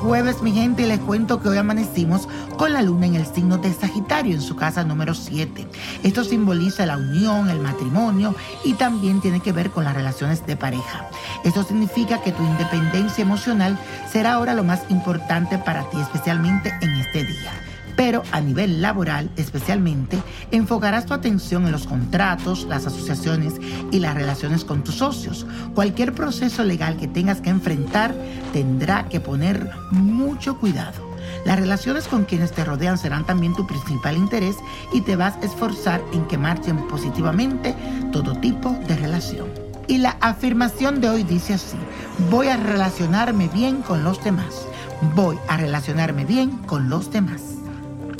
Jueves, mi gente, y les cuento que hoy amanecimos con la luna en el signo de Sagitario, en su casa número 7. Esto simboliza la unión, el matrimonio y también tiene que ver con las relaciones de pareja. Esto significa que tu independencia emocional será ahora lo más importante para ti, especialmente en este día. Pero a nivel laboral especialmente, enfocarás tu atención en los contratos, las asociaciones y las relaciones con tus socios. Cualquier proceso legal que tengas que enfrentar tendrá que poner mucho cuidado. Las relaciones con quienes te rodean serán también tu principal interés y te vas a esforzar en que marchen positivamente todo tipo de relación. Y la afirmación de hoy dice así, voy a relacionarme bien con los demás. Voy a relacionarme bien con los demás.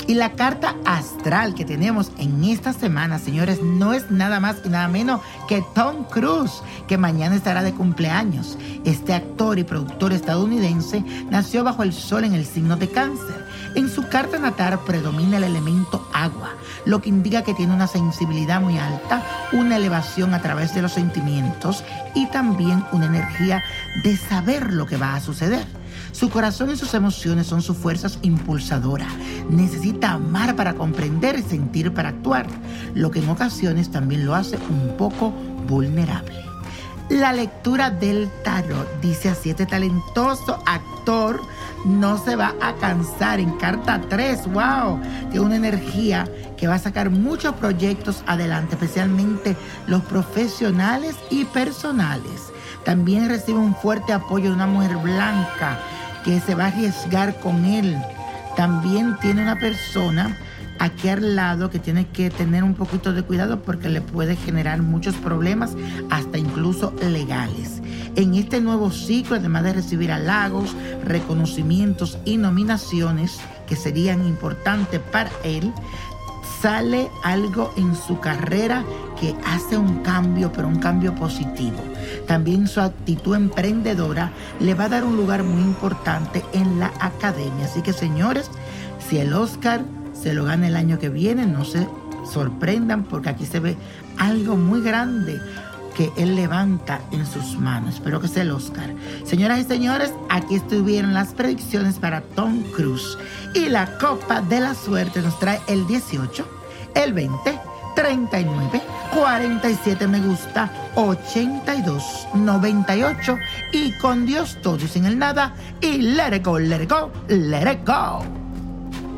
Y la carta astral que tenemos en esta semana, señores, no es nada más y nada menos que Tom Cruise, que mañana estará de cumpleaños. Este actor y productor estadounidense nació bajo el sol en el signo de cáncer. En su carta natal predomina el elemento agua, lo que indica que tiene una sensibilidad muy alta, una elevación a través de los sentimientos y también una energía de saber lo que va a suceder. Su corazón y sus emociones son sus fuerzas impulsadoras. Necesita amar para comprender y sentir para actuar, lo que en ocasiones también lo hace un poco vulnerable. La lectura del tarot dice así, este talentoso actor no se va a cansar en carta 3, wow, tiene una energía que va a sacar muchos proyectos adelante, especialmente los profesionales y personales. También recibe un fuerte apoyo de una mujer blanca que se va a arriesgar con él. También tiene una persona aquí al lado que tiene que tener un poquito de cuidado porque le puede generar muchos problemas, hasta incluso legales. En este nuevo ciclo, además de recibir halagos, reconocimientos y nominaciones que serían importantes para él, sale algo en su carrera que hace un cambio, pero un cambio positivo. También su actitud emprendedora le va a dar un lugar muy importante en la academia. Así que señores, si el Oscar se lo gana el año que viene, no se sorprendan porque aquí se ve algo muy grande que él levanta en sus manos. Espero que sea el Oscar. Señoras y señores, aquí estuvieron las predicciones para Tom Cruise. Y la copa de la suerte nos trae el 18, el 20, 39 47 me gusta 82 98 y con Dios todo y sin el nada y let it go, let it go, let it go.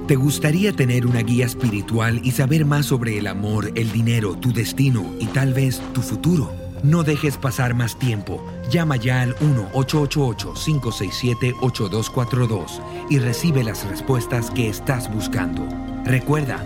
¿Te gustaría tener una guía espiritual y saber más sobre el amor, el dinero, tu destino y tal vez tu futuro? No dejes pasar más tiempo. Llama ya al 1-888-567-8242 y recibe las respuestas que estás buscando. Recuerda,